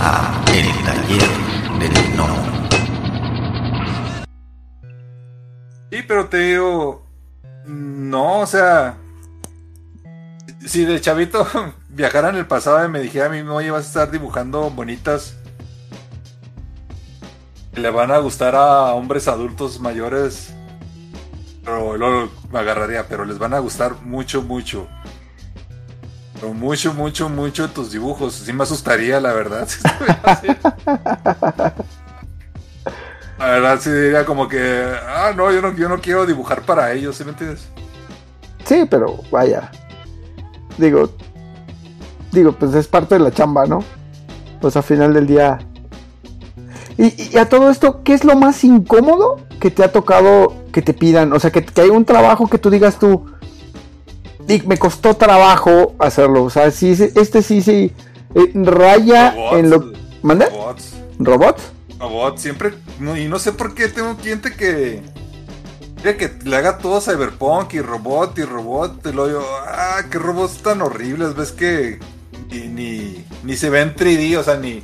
a El Taller del No. Sí, pero te digo, no, o sea, si de chavito viajara en el pasado y me dijera a mí, oye, vas a estar dibujando bonitas, le van a gustar a hombres adultos mayores, pero luego me agarraría, pero les van a gustar mucho, mucho. Pero mucho, mucho, mucho tus dibujos. Sí me asustaría, la verdad. La verdad sí diría como que, ah, no, yo no, yo no quiero dibujar para ellos, ¿sí me entiendes? Sí, pero vaya. Digo, digo, pues es parte de la chamba, ¿no? Pues al final del día. Y, y a todo esto, ¿qué es lo más incómodo que te ha tocado que te pidan? O sea, que, que hay un trabajo que tú digas tú, "Dick, me costó trabajo hacerlo. O sea, sí, este sí, sí, eh, raya Robots. en lo... ¿Mande? Robots. ¿Robots? Robots, siempre. no, y no sé por qué tengo un cliente que. Quiere que le haga todo cyberpunk y robot y robot. Y luego yo, ah, qué robots tan horribles. Ves que ni, ni, ni se ve en 3D, o sea, ni.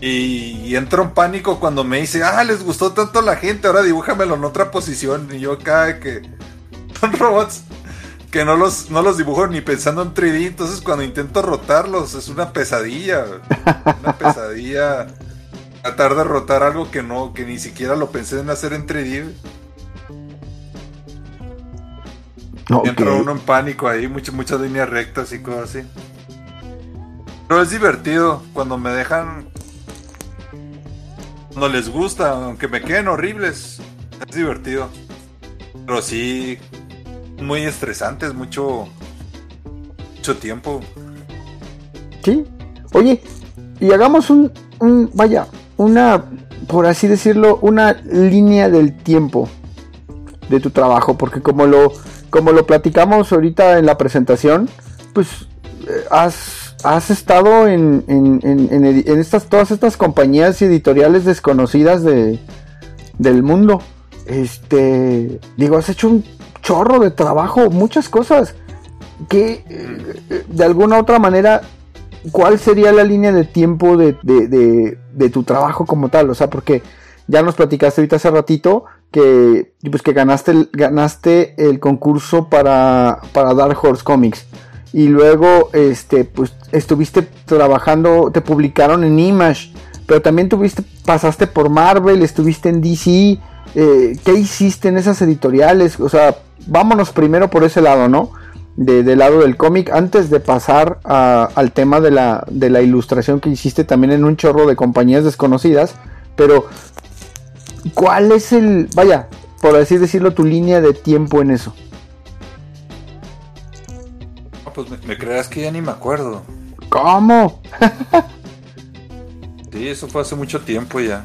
Y, y entro en pánico cuando me dice, ah, les gustó tanto la gente, ahora dibújamelo en otra posición. Y yo acá que son robots que no los, no los dibujo ni pensando en 3D. Entonces cuando intento rotarlos es una pesadilla. Una pesadilla. Tratar de rotar algo que no, que ni siquiera lo pensé en hacer en 3D. Ok. Entra uno en pánico ahí, muchas, muchas líneas rectas y cosas así. Pero es divertido cuando me dejan. Cuando les gusta, aunque me queden horribles. Es divertido. Pero sí, muy estresante, es mucho. Mucho tiempo. Sí. Oye, y hagamos un, un, vaya, una, por así decirlo, una línea del tiempo de tu trabajo, porque como lo, como lo platicamos ahorita en la presentación, pues eh, has, has estado en, en, en estas, todas estas compañías editoriales desconocidas de, del mundo. Este, digo, has hecho un chorro de trabajo, muchas cosas que eh, de alguna otra manera ¿cuál sería la línea de tiempo de, de- de- tu trabajo como tal? O sea, porque ya nos platicaste ahorita hace ratito que, pues, que ganaste, ganaste el concurso para, para Dark Horse Comics. Y luego, este, pues, estuviste trabajando, te publicaron en Image, pero también tuviste, pasaste por Marvel, estuviste en DC. Eh, ¿Qué hiciste en esas editoriales? O sea, vámonos primero por ese lado, ¿no? de- del lado del cómic antes de pasar a- al tema de la, de la ilustración que hiciste también en un chorro de compañías desconocidas. Pero, ¿cuál es el, vaya, por así decirlo, tu línea de tiempo en eso? Pues me, me creas que ya ni me acuerdo. ¿Cómo? Sí, eso fue hace mucho tiempo ya.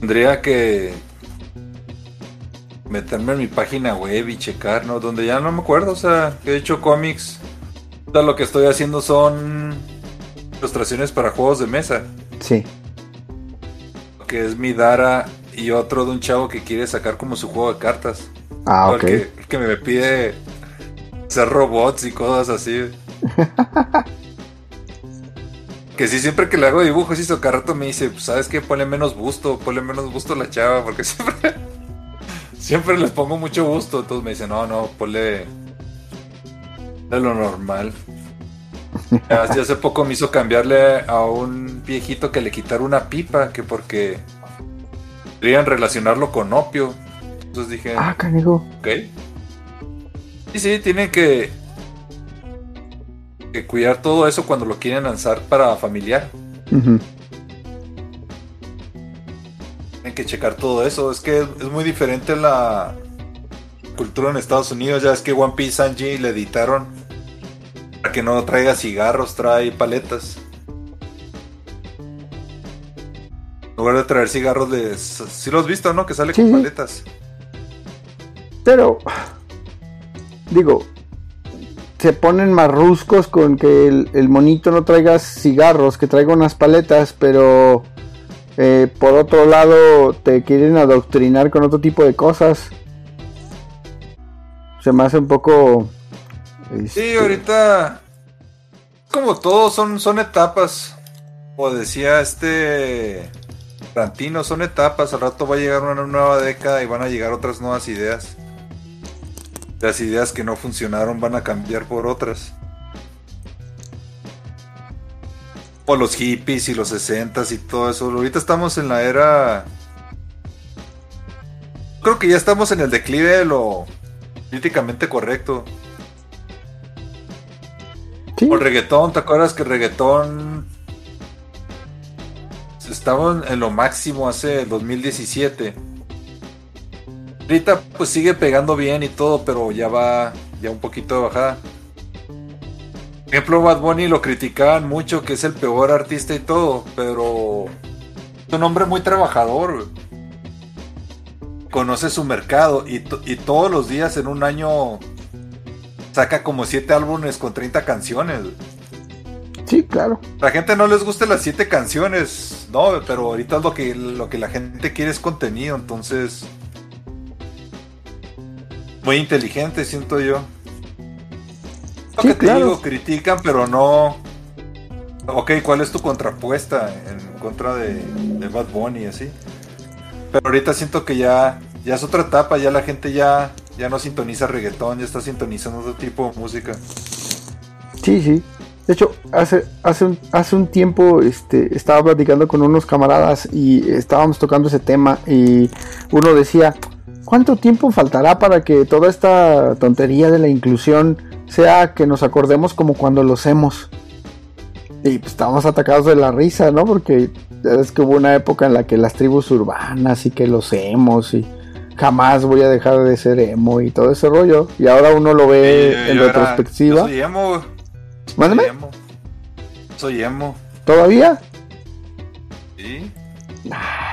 Tendría que meterme en mi página web y checar, ¿no? Donde ya no me acuerdo, o sea, que he hecho cómics. Ahorita lo que estoy haciendo son ilustraciones para juegos de mesa, Sí. que es mi Dara y otro de un chavo que quiere sacar como su juego de cartas. Ah, O ok. que, que me pide hacer robots y cosas así. que sí, siempre que le hago dibujos y eso, cada rato me dice, pues, ¿sabes qué? Ponle menos busto, ponle menos busto a la chava, porque siempre, siempre les pongo mucho gusto. Entonces me dice, no, no, ponle de lo normal. Hace poco me hizo cambiarle a un viejito que le quitara una pipa, que porque querían relacionarlo con opio. Entonces dije, Ah, canigo. Ok. Sí, sí, tienen que, que cuidar todo eso cuando lo quieren lanzar para familiar. Ujú. Tienen que checar todo eso. Es que es muy diferente la cultura en Estados Unidos. Ya es que One Piece Sanji le editaron para que no traiga cigarros, trae paletas. En lugar de traer cigarros, de... si lo has visto, ¿no? Que sale Sí, con sí. paletas. Pero, digo, se ponen marruscos con que el, el monito no traiga cigarros, que traiga unas paletas, pero eh, por otro lado te quieren adoctrinar con otro tipo de cosas. Se me hace un poco... Sí, este, ahorita. Como todo, son, son etapas. Como decía este Tarantino, son etapas. Al rato va a llegar una nueva década y van a llegar otras nuevas ideas. Las ideas que no funcionaron van a cambiar por otras. Como los hippies y los 60 y todo eso. Ahorita estamos en la era. Creo que ya estamos en el declive de lo políticamente correcto. Sí. O reggaetón, ¿te acuerdas que reggaetón estaba en lo máximo hace el 2017? Ahorita pues sigue pegando bien y todo, pero ya va ya un poquito de bajada. Por ejemplo, Bad Bunny lo criticaban mucho, que es el peor artista y todo, pero es un hombre muy trabajador. Conoce su mercado y, y todos los días en un año saca como 7 álbumes con 30 canciones. Sí, claro. La gente no les gusta las 7 canciones, no, pero ahorita es lo que, lo que la gente quiere es contenido, entonces... Muy inteligente, siento yo. Lo Sí, que te claro. digo, critican, pero no... Ok, ¿cuál es tu contrapuesta en contra de, de Bad Bunny y así? Pero ahorita siento que ya, ya es otra etapa, ya la gente ya, ya no sintoniza reggaetón, ya está sintonizando otro tipo de música. Sí, sí. De hecho, hace, hace, un, hace un tiempo este, estaba platicando con unos camaradas y estábamos tocando ese tema y uno decía, ¿cuánto tiempo faltará para que toda esta tontería de la inclusión sea que nos acordemos como cuando lo hacemos? Y pues estábamos atacados de la risa, ¿no? Porque ya ves que hubo una época en la que las tribus urbanas y que los emos y jamás voy a dejar de ser emo y todo ese rollo. Y ahora uno lo ve en yo era- retrospectiva. yo soy emo. Mándame. Soy emo. Soy emo. ¿Todavía? Sí.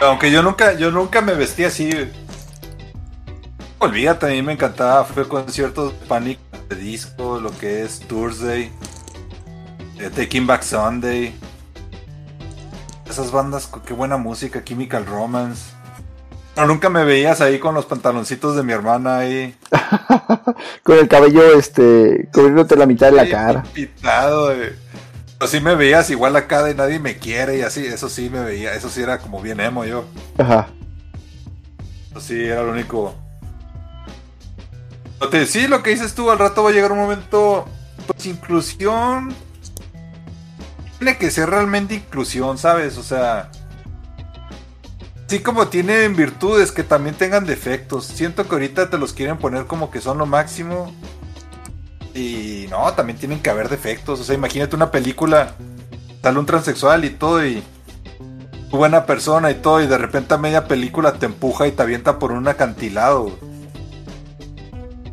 Aunque yo nunca, yo nunca me vestí así. Olvídate, a mí me encantaba. Fue conciertos Panic de disco, lo que es Thursday, eh, Taking Back Sunday. Esas bandas, qué buena música, Chemical Romance. Pero nunca me veías ahí con los pantaloncitos de mi hermana ahí. Con el cabello, este, cubriéndote la mitad de la Sí, cara. Pitado, güey. Pero sí me veías igual acá de nadie me quiere y así, eso sí me veía, eso sí era como bien emo yo. Ajá. Eso sí era lo único. Sí, lo que dices tú, al rato va a llegar un momento, pues inclusión. Tiene que ser realmente inclusión, ¿sabes? O sea, así como tienen virtudes, que también tengan defectos. Siento que ahorita te los quieren poner como que son lo máximo. Y no, también tienen que haber defectos. O sea, imagínate una película, sale un transexual y todo y buena persona y todo, y de repente a media película te empuja y te avienta por un acantilado.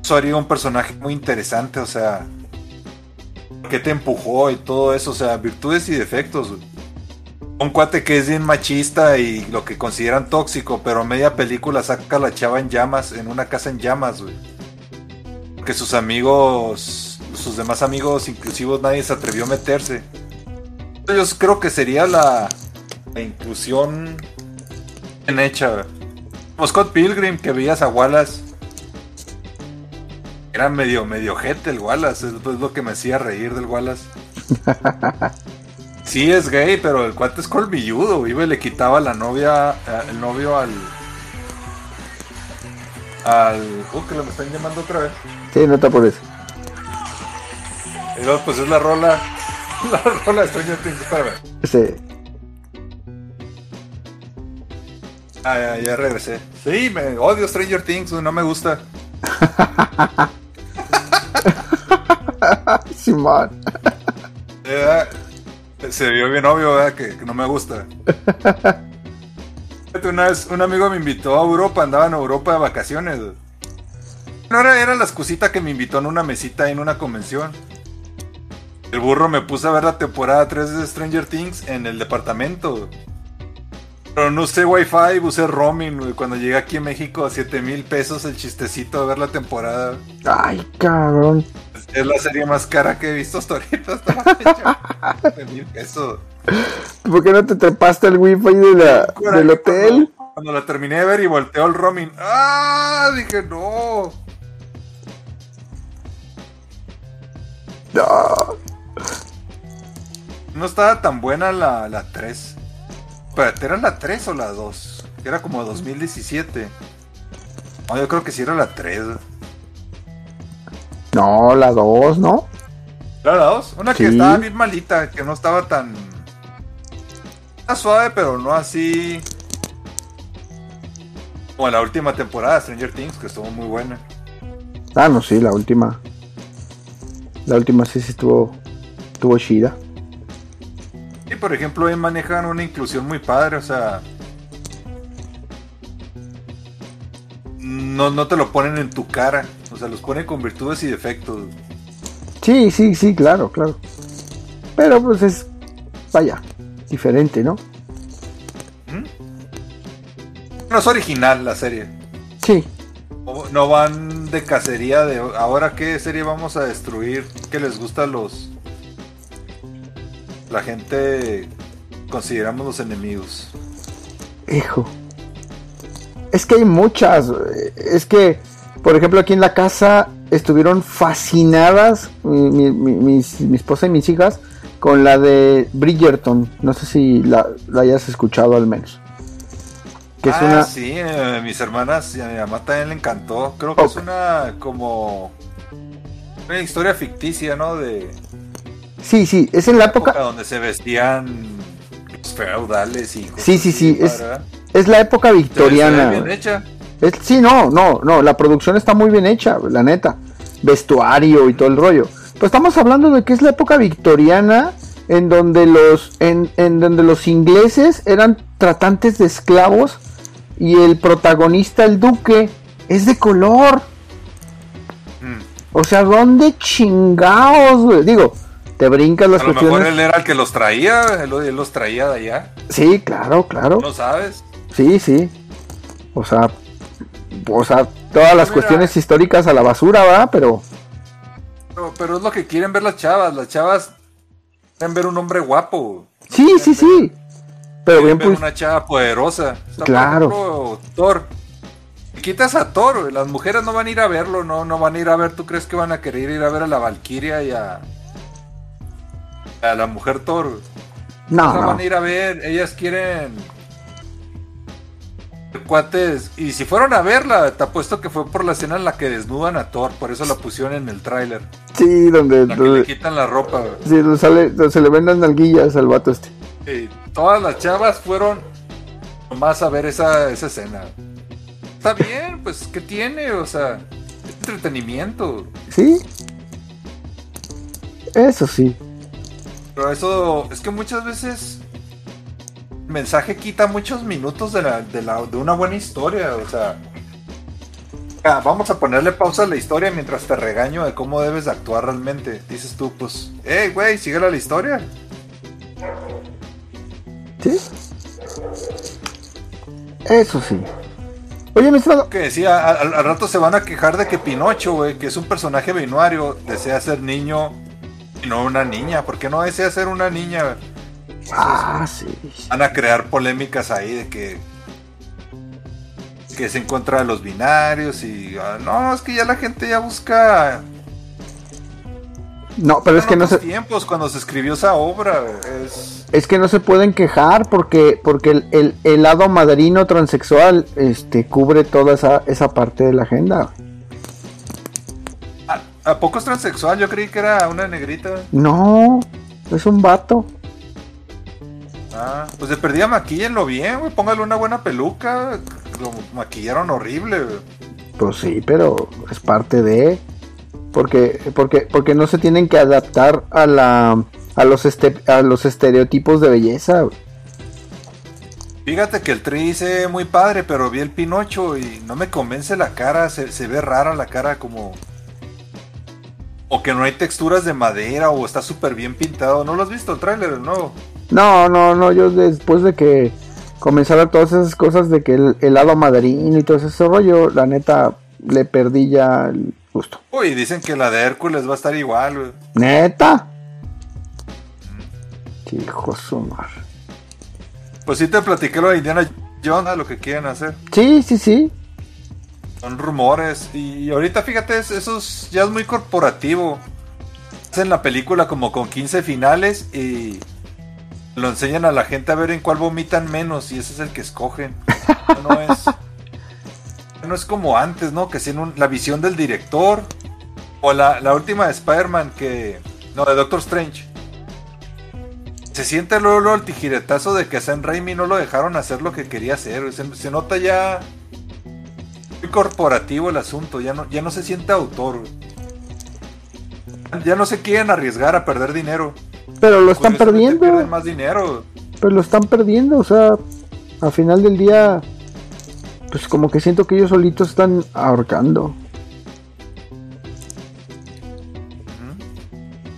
Eso haría un personaje muy interesante, o sea, ¿qué te empujó y todo eso? O sea, virtudes y defectos. Un cuate que es bien machista y lo que consideran tóxico, pero media película saca a la chava en llamas, en una casa en llamas, güey. Que sus amigos, sus demás amigos inclusivos, nadie se atrevió a meterse. Yo creo que sería la, inclusión bien hecha. Como Scott Pilgrim, que veías a Wallace. Era medio, medio jete el Wallace, es, lo que me hacía reír del Wallace. Sí es gay, pero el cuate es colmilludo, iba y le quitaba la novia, eh, el novio al... Al... Uh, que lo me están llamando otra vez. Sí, no te apures. Y luego, pues es la rola... La rola de Stranger Things, espérame. Este, Ah, ya, ya regresé. Sí, me odio Stranger Things, no me gusta. Simón. Eh, se vio bien obvio ¿verdad? Que, no me gusta. Una vez un amigo me invitó a Europa, andaba en Europa de vacaciones. No era, era la excusita que me invitó en una mesita en una convención. El burro me puse a ver la temporada 3 de Stranger Things en el departamento. Pero no usé wifi, usé roaming. güey. Cuando llegué aquí a México a 7 mil pesos el chistecito de ver la temporada. Ay, cabrón. Es la serie más cara que he visto hasta ahorita. Hasta la fecha. 7 mil pesos. ¿Por qué no te trepaste el wifi de la, Coraje del hotel? Cuando, cuando la terminé de ver y volteó el roaming. ¡Ah! Dije, no. No. No estaba tan buena la, la 3. Espérate, ¿era la 3 o la 2? Era como 2017. No, yo creo que sí era la 3. No, la 2, ¿no? ¿Era la 2? Una que Sí. estaba bien malita, que no estaba tan... Está suave, pero no así... Como la última temporada de Stranger Things, que estuvo muy buena. Ah, no, sí, la última. La última sí, sí estuvo, estuvo chida. Por ejemplo, ahí manejan una inclusión muy padre, o sea. No, no te lo ponen en tu cara, o sea, los ponen con virtudes y defectos. Sí, sí, sí, claro, claro. Pero pues es, vaya, diferente, ¿no? No es original la serie. Sí, No, no van de cacería de ahora qué serie vamos a destruir que les gusta a los. La gente consideramos los enemigos. hijo. Es que hay muchas. Es que, por ejemplo, aquí en la casa estuvieron fascinadas mi, mi- mi- mis- mi esposa y mis hijas con la de Bridgerton. No sé si la, la hayas escuchado al menos. Que es ah, una. sí, eh, mis hermanas y a mi mamá también le encantó. Creo que es una como una historia ficticia, ¿no? De Sí, sí, es en la época. donde se vestían los feudales y cosas Sí, sí, sí, es para- Es la época victoriana. bien hecha. Es- sí, no, no, no, la producción está muy bien hecha, la neta. Vestuario y todo el rollo. Pero estamos hablando de que es la época victoriana en donde los en, en donde los ingleses eran tratantes de esclavos y el protagonista, el duque, es de color. O sea, ¿dónde chingados, güey? Digo, te brincas las A lo mejor cuestiones. él era el que los traía, él, él los traía de allá. Sí, claro, claro. No sabes. Sí, sí. O sea, o sea, todas las Mira. cuestiones históricas a la basura, ¿va? Pero Pero, pero es lo que quieren ver las chavas. Las chavas quieren ver un hombre guapo. sí, sí, sí. Pero bien ver pues una chava poderosa. O sea, por Claro. ejemplo, Thor. Quitas a Thor, las mujeres no van a ir a verlo, no, no van a ir a ver. ¿Tú crees que van a querer ir a ver a la Valkyria y a, a la mujer Thor? no, no. van a ir a ver, ellas quieren cuates. Y si fueron a verla, te apuesto que fue por la escena en la que desnudan a Thor, por eso la pusieron en el tráiler. Sí, donde, La que le quitan la ropa. sí, donde sale, donde se le ven las nalguillas al vato este. Y todas las chavas fueron más a ver esa, esa escena. Está bien, pues, ¿qué tiene? O sea, es entretenimiento. ¿Sí? Eso sí. Pero eso, es que muchas veces el mensaje quita muchos minutos de, la, de, la, de una buena historia. O sea, vamos a ponerle pausa a la historia mientras te regaño de cómo debes de actuar realmente. Dices tú, pues, hey, güey, síguela la historia. ¿Sí? Eso sí. Oye, mi estimado, que decía, al, al rato se van a quejar de que Pinocho, güey, que es un personaje binario, desea ser niño no una niña. ¿Por qué no desea ser una niña? Ah, sí. Van a crear polémicas ahí de que que es en contra de los binarios y ah, no, es que ya la gente ya busca No, pero es que no se, tiempos cuando se escribió esa obra, es es que no se pueden quejar porque, porque el, el, el lado madrino transexual este, cubre toda esa, esa parte de la agenda. ¿A, a poco es transexual? Yo creí que era una negrita. No, es un vato. Ah, pues de perdida maquíllenlo bien, güey, póngale una buena peluca. Lo maquillaron horrible, güey. Pues sí, pero es parte de porque porque porque no se tienen que adaptar a la a los este, a los estereotipos de belleza. güey. Fíjate que el tri dice muy padre, pero vi el Pinocho y no me convence la cara, se, se ve rara la cara como... O que no hay texturas de madera o está súper bien pintado. ¿No lo has visto el tráiler el nuevo? No, no, no, yo después de que comenzara todas esas cosas de que el, el lado madrino y todo ese rollo, la neta le perdí ya el gusto. Uy, dicen que la de Hércules va a estar igual, güey. ¿Neta? Hijo su madre. Pues sí te platiqué lo de Indiana Jones, lo que quieren hacer. Sí, sí, sí. Son rumores. Y ahorita fíjate, es- eso es- ya es muy corporativo. Hacen la película como con 15 finales y lo enseñan a la gente a ver en cuál vomitan menos y ese es el que escogen. No es, no es como antes, ¿no? Que tienen la visión del director. O la, la última de Spider-Man que... No, de Doctor Strange. Se siente luego, luego el tijiretazo de que a Sam Raimi no lo dejaron hacer lo que quería hacer. Se, se nota ya corporativo el asunto. Ya no, ya no se siente autor. Ya no se quieren arriesgar a perder dinero. Pero lo están perdiendo. más dinero. Pero lo están perdiendo, o sea, al final del día, pues como que siento que ellos solitos están ahorcando.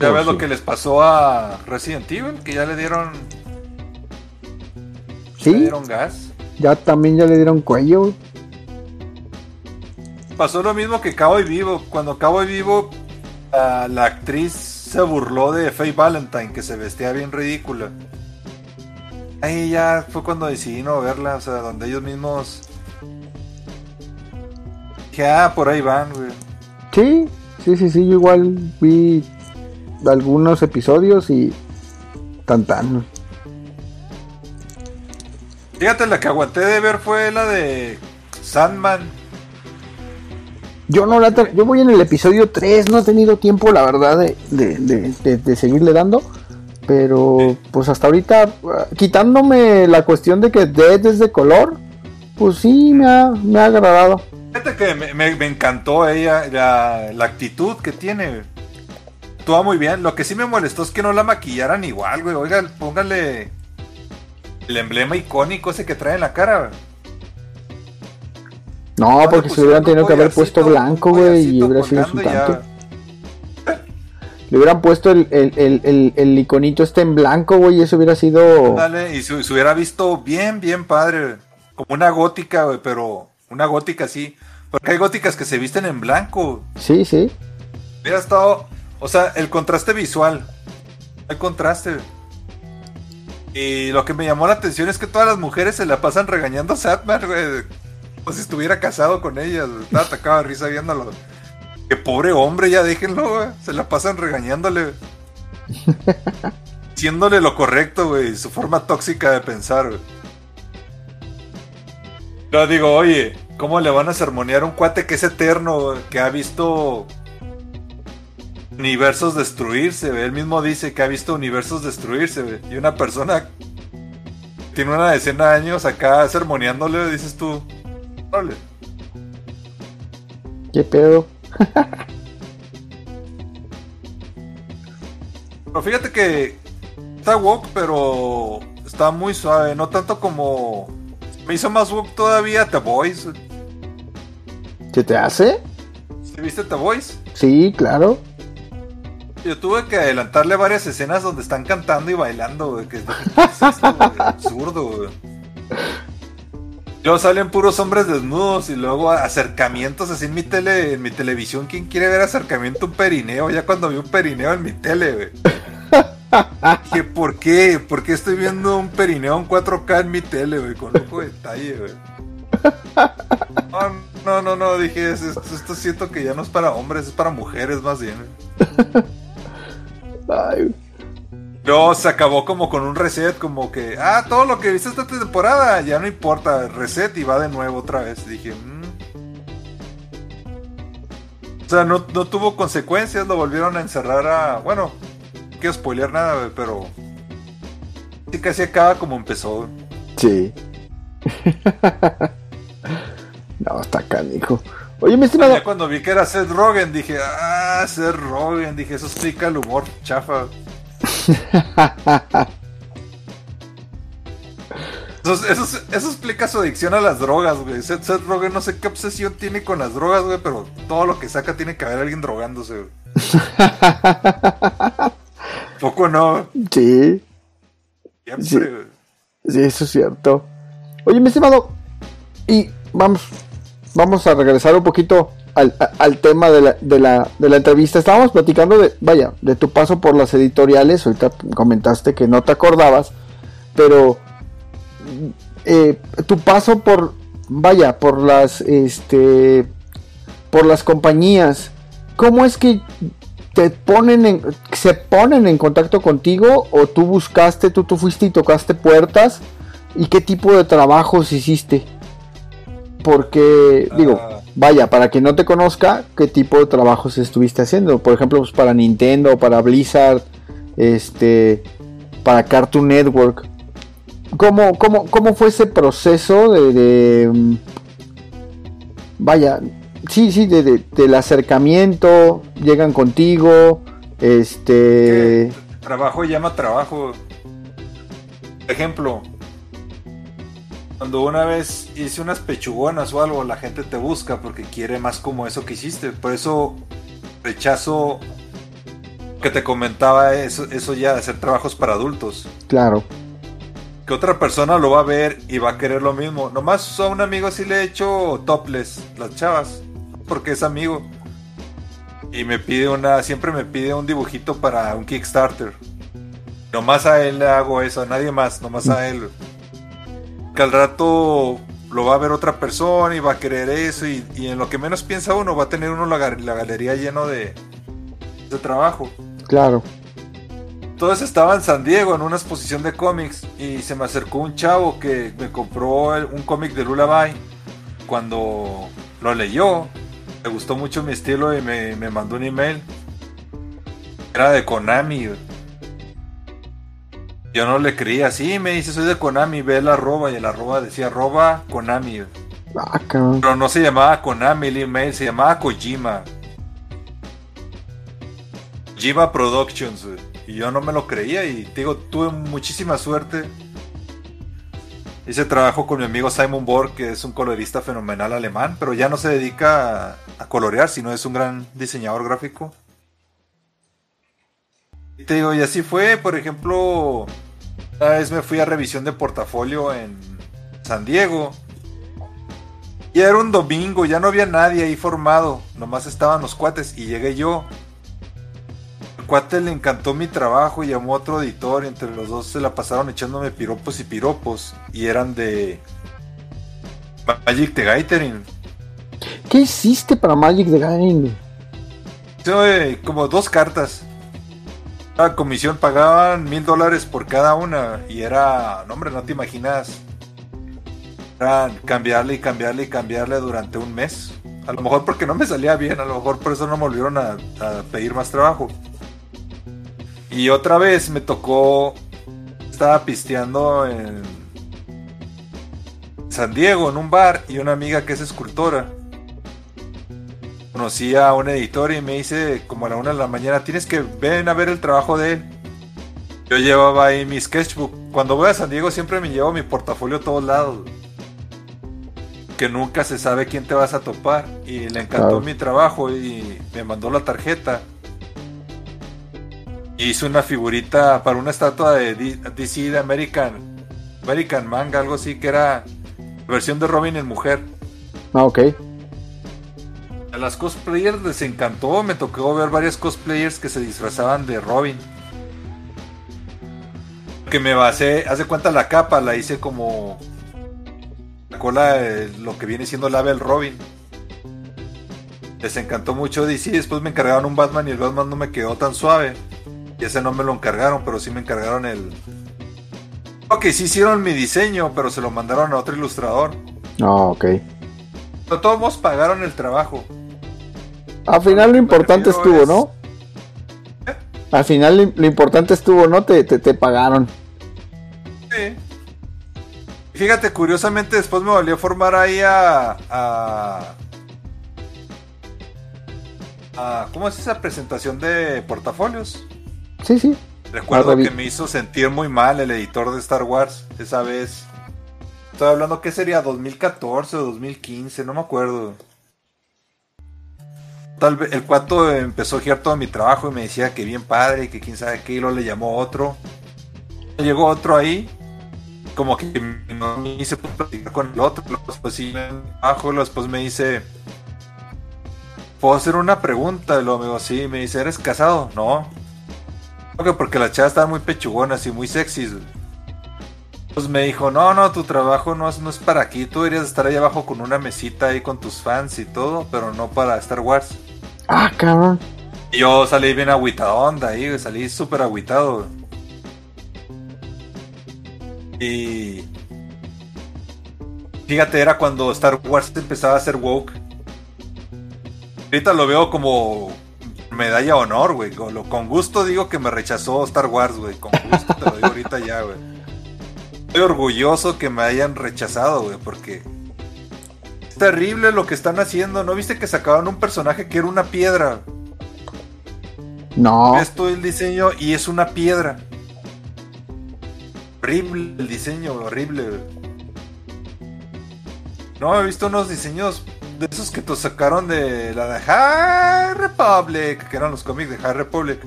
Ya ves sí. lo que les pasó a Resident Evil, que ya le dieron, le Sí, dieron gas. ya también ya le dieron cuello. Pasó lo mismo que Cabo y Vivo. Cuando Cabo y Vivo, la, la actriz se burló de Faye Valentine, que se vestía bien ridícula. Ahí ya fue cuando decidí no verla, o sea, donde ellos mismos. Dije, ah, por ahí van, güey. Sí, sí, sí, sí, yo igual vi algunos episodios y tan tan. Fíjate, la que aguanté de ver fue la de Sandman. Yo no la yo voy en el episodio 3, no he tenido tiempo la verdad de, de, de- de- seguirle dando. Pero pues hasta ahorita, ah, quitándome la cuestión de que Dead es de color, pues sí me ha, me ha agradado. Fíjate que me, encantó ella, la, la actitud que tiene. Actúa muy bien. Lo que sí me molestó es que no la maquillaran igual, güey. Oiga, póngale el emblema icónico ese que trae en la cara. güey. No, porque se pusieron hubieran tenido que haber puesto blanco, güey, y hubiera sido insultante. Le hubieran puesto el, el, el, el, iconito este en blanco, güey, y eso hubiera sido... Dale, y se, se hubiera visto bien, bien padre. Como una gótica, güey, pero una gótica así. Porque hay góticas que se visten en blanco. Sí, sí. Hubiera estado. O sea, el contraste visual. El contraste. Y lo que me llamó la atención es que todas las mujeres se la pasan regañando a Satman, güey. Si estuviera casado con ellas. Estaba atacado de risa viéndolo. Que pobre hombre, ya déjenlo, güey. Se la pasan regañándole. Haciéndole lo correcto, güey. Su forma tóxica de pensar, güey. Pero digo, oye, ¿cómo le van a sermonear a un cuate que es eterno, güey, que ha visto universos destruirse, güey? Él mismo dice que ha visto universos destruirse, güey. Y una persona tiene una decena de años acá sermoneándole, dices tú, órale. ¿Qué pedo? Pero fíjate que está woke, pero está muy suave, no tanto como... Me hizo más woke todavía The Voice. ¿Se te hace? ¿Sí viste The Voice? Sí, claro. Yo tuve que adelantarle varias escenas donde están cantando y bailando, güey. Que ¿qué es esto, güey? absurdo, güey. Luego salen puros hombres desnudos y luego acercamientos así en mi tele, en mi televisión. ¿Quién quiere ver acercamiento a un perineo? Ya cuando vi un perineo en mi tele, güey. Dije, ¿por qué? ¿Por qué estoy viendo un perineo en 4K en mi tele, güey? Con lujo de detalle, güey. No, no, no, no, dije, esto, esto siento que ya no es para hombres, es para mujeres más bien. güey. Ay, Luego se acabó como con un reset, como que, ah, todo lo que viste esta temporada ya no importa, reset y va de nuevo otra vez. Dije, "Mm". O sea, no, no tuvo consecuencias, lo volvieron a encerrar a. Bueno, no quiero spoilear nada, pero. Sí, casi acaba como empezó. sí. no, está canijo. Oye, estimado, Ya cuando vi que era Seth Rogen, dije, ah, Seth Rogen, dije, eso explica el humor chafa. Eso, eso, eso explica su adicción a las drogas, güey. Seth, Seth Rogen no sé qué obsesión tiene con las drogas, güey, pero todo lo que saca tiene que haber alguien drogándose, güey. Poco no, sí, siempre, Sí. güey. sí, eso es cierto. Oye, mi estimado, y vamos, vamos a regresar un poquito al, al tema de la, de, la, de la entrevista. Estábamos platicando de, vaya, de tu paso por las editoriales. Ahorita comentaste que no te acordabas, pero eh, tu paso por, vaya, por las, este, por las compañías. ¿Cómo es que te ponen en, se ponen en contacto contigo o tú buscaste, tú, tú fuiste y tocaste puertas y qué tipo de trabajos hiciste. Porque, digo, Ah. Vaya, para quien no te conozca, qué tipo de trabajos estuviste haciendo. Por ejemplo, pues para Nintendo, para Blizzard, este, para Cartoon Network. ¿Cómo, cómo, cómo fue ese proceso de, mm, vaya, sí, sí, de, de- del acercamiento, llegan contigo, este, Trabajo llama trabajo. Ejemplo, cuando una vez hice unas pechugonas o algo, la gente te busca porque quiere más como eso que hiciste. Por eso rechazo que te comentaba eso, eso ya de hacer trabajos para adultos. claro, Que otra persona lo va a ver y va a querer lo mismo. Nomás a un amigo sí le he hecho topless, las chavas, porque es amigo. Y me pide una, siempre me pide un dibujito para un Kickstarter. Nomás a él le hago eso, a nadie más, nomás a él. Que al rato lo va a ver otra persona y va a querer eso. Y, y en lo que menos piensa uno, va a tener uno la, ga- la galería lleno de, de trabajo. claro, Entonces estaba en San Diego en una exposición de cómics y se me acercó un chavo que me compró el- un cómic de Lullaby. Cuando lo leyó, le gustó mucho mi estilo y me, me mandó un email. Era de Konami. Yo no le creía, sí, me dice, soy de Konami, ve el arroba y el arroba decía arroba Konami. ah. Pero no se llamaba Konami el email, se llamaba Kojima. Kojima Productions. güey. Y yo no me lo creía y te digo, tuve muchísima suerte. Hice trabajo con mi amigo Simon Borg, que es un colorista fenomenal alemán, pero ya no se dedica a, a colorear, sino es un gran diseñador gráfico. Y te digo, y así fue, por ejemplo, una vez me fui a revisión de portafolio en San Diego. Y era un domingo, ya no había nadie ahí formado, nomás estaban los cuates y llegué yo. El cuate le encantó mi trabajo y llamó a otro editor y entre los dos se la pasaron echándome piropos y piropos y eran de Magic the Gathering. ¿Qué hiciste para Magic the Gathering? Hice como dos cartas. La comisión pagaban mil dólares por cada una y era, no hombre, no te imaginas. Era cambiarle y cambiarle y cambiarle durante un mes. A lo mejor porque no me salía bien, a lo mejor por eso no me volvieron a, a pedir más trabajo. Y otra vez me tocó, estaba pisteando en San Diego, en un bar, y una amiga que es escultora conocí a un editor y me dice como a la una de la mañana, tienes que ven a ver el trabajo de él. Yo llevaba ahí mi sketchbook. Cuando voy a San Diego siempre me llevo mi portafolio a todos lados. Que nunca se sabe quién te vas a topar. Y le encantó Claro. mi trabajo y me mandó la tarjeta. Hice una figurita para una estatua de DC de American, American Manga, algo así, que era versión de Robin en mujer. Ah, ok. A las cosplayers les encantó, me tocó ver varias cosplayers que se disfrazaban de Robin. Que me basé, hace cuenta la capa, la hice como la cola de lo que viene siendo el ave del Robin. Les encantó mucho DC, después me encargaron un Batman y el Batman no me quedó tan suave. Y ese no me lo encargaron, pero sí me encargaron el... Ok, sí hicieron mi diseño, pero se lo mandaron a otro ilustrador. Ah, ok. Pero todos pagaron el trabajo. Al final lo importante estuvo, es- ¿no? Al final lo, lo importante estuvo, ¿no? Te, te, te pagaron. Sí. Y Fíjate, curiosamente después me volví a formar ahí a, a, a- ¿Cómo es esa presentación de portafolios? Sí, sí. Recuerdo Ah, que me hizo sentir muy mal el editor de Star Wars esa vez. Estoy hablando que sería 2014 o 2015, no me acuerdo. Tal vez el cuato empezó a girar todo mi trabajo y me decía que bien padre, que quién sabe qué, y luego le llamó otro. Llegó otro ahí, como que no me hice platicar con el otro, después sí bajo, después me dice, ¿puedo hacer una pregunta? Y luego me digo, sí, me dice, ¿eres casado? No. Creo que porque las chavas estaban muy pechugonas y muy sexys. Pues me dijo, no, no, tu trabajo no es, no es para aquí, tú deberías estar ahí abajo con una mesita ahí con tus fans y todo, pero no para Star Wars. Ah, cabrón. Yo salí bien agüitadón de ahí, salí súper agüitado. Y. Fíjate, era cuando Star Wars empezaba a ser woke. Ahorita lo veo como medalla de honor, güey. Con, gusto digo que me rechazó Star Wars, güey. Con gusto te lo digo ahorita ya, güey. Estoy orgulloso que me hayan rechazado, güey, porque terrible lo que están haciendo. ¿No viste que sacaban un personaje que era una piedra? No. Ves todo el diseño y es una piedra. Horrible el diseño, horrible. No, he visto unos diseños de esos que te sacaron de la de High Republic, que eran los cómics de High Republic.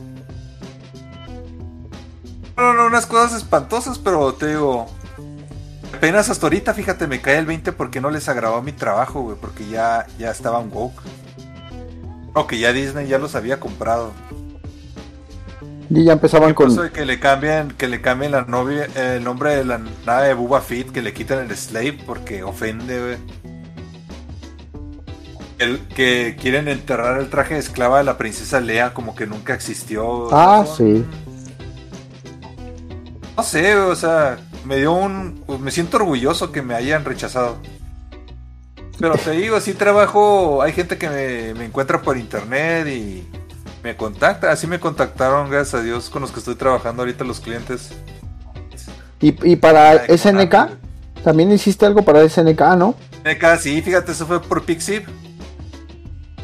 No, no, unas cosas espantosas, pero te digo. Apenas hasta ahorita, fíjate, me cae el 20 porque no les agradó mi trabajo, güey, porque ya, ya estaban woke. O que ya Disney ya los había comprado. Y ya empezaban con. Eso de que le cambien, que le cambien la novia, el nombre de la nave de Bubba Fett, que le quiten el slave porque ofende, güey. El que quieren enterrar el traje de esclava de la princesa Lea como que nunca existió. Ah, sí. No sé, o sea, me dio un... pues, me siento orgulloso que me hayan rechazado. Pero te digo, sí trabajo, hay gente que me, me encuentra por internet y me contacta. Así me contactaron, gracias a Dios, con los que estoy trabajando ahorita los clientes. Y, y para Ay, SNK, contacto, también hiciste algo para SNK, ¿no? Acá sí, fíjate, eso fue por Pixip.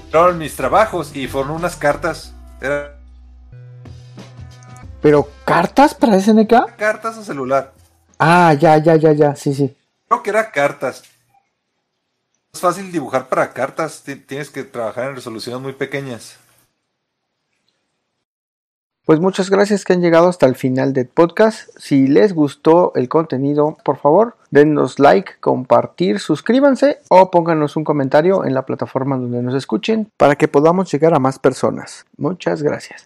Fueron mis trabajos y fueron unas cartas. Pero cartas para SNK. cartas o celular. Ah, ya, ya, ya, ya, sí, sí. Creo que era cartas. Es fácil dibujar para cartas. ti- Tienes que trabajar en resoluciones muy pequeñas. Pues muchas gracias que han llegado hasta el final del podcast. Si les gustó el contenido, por favor, denos like, compartir, suscríbanse o pónganos un comentario en la plataforma donde nos escuchen para que podamos llegar a más personas. Muchas gracias.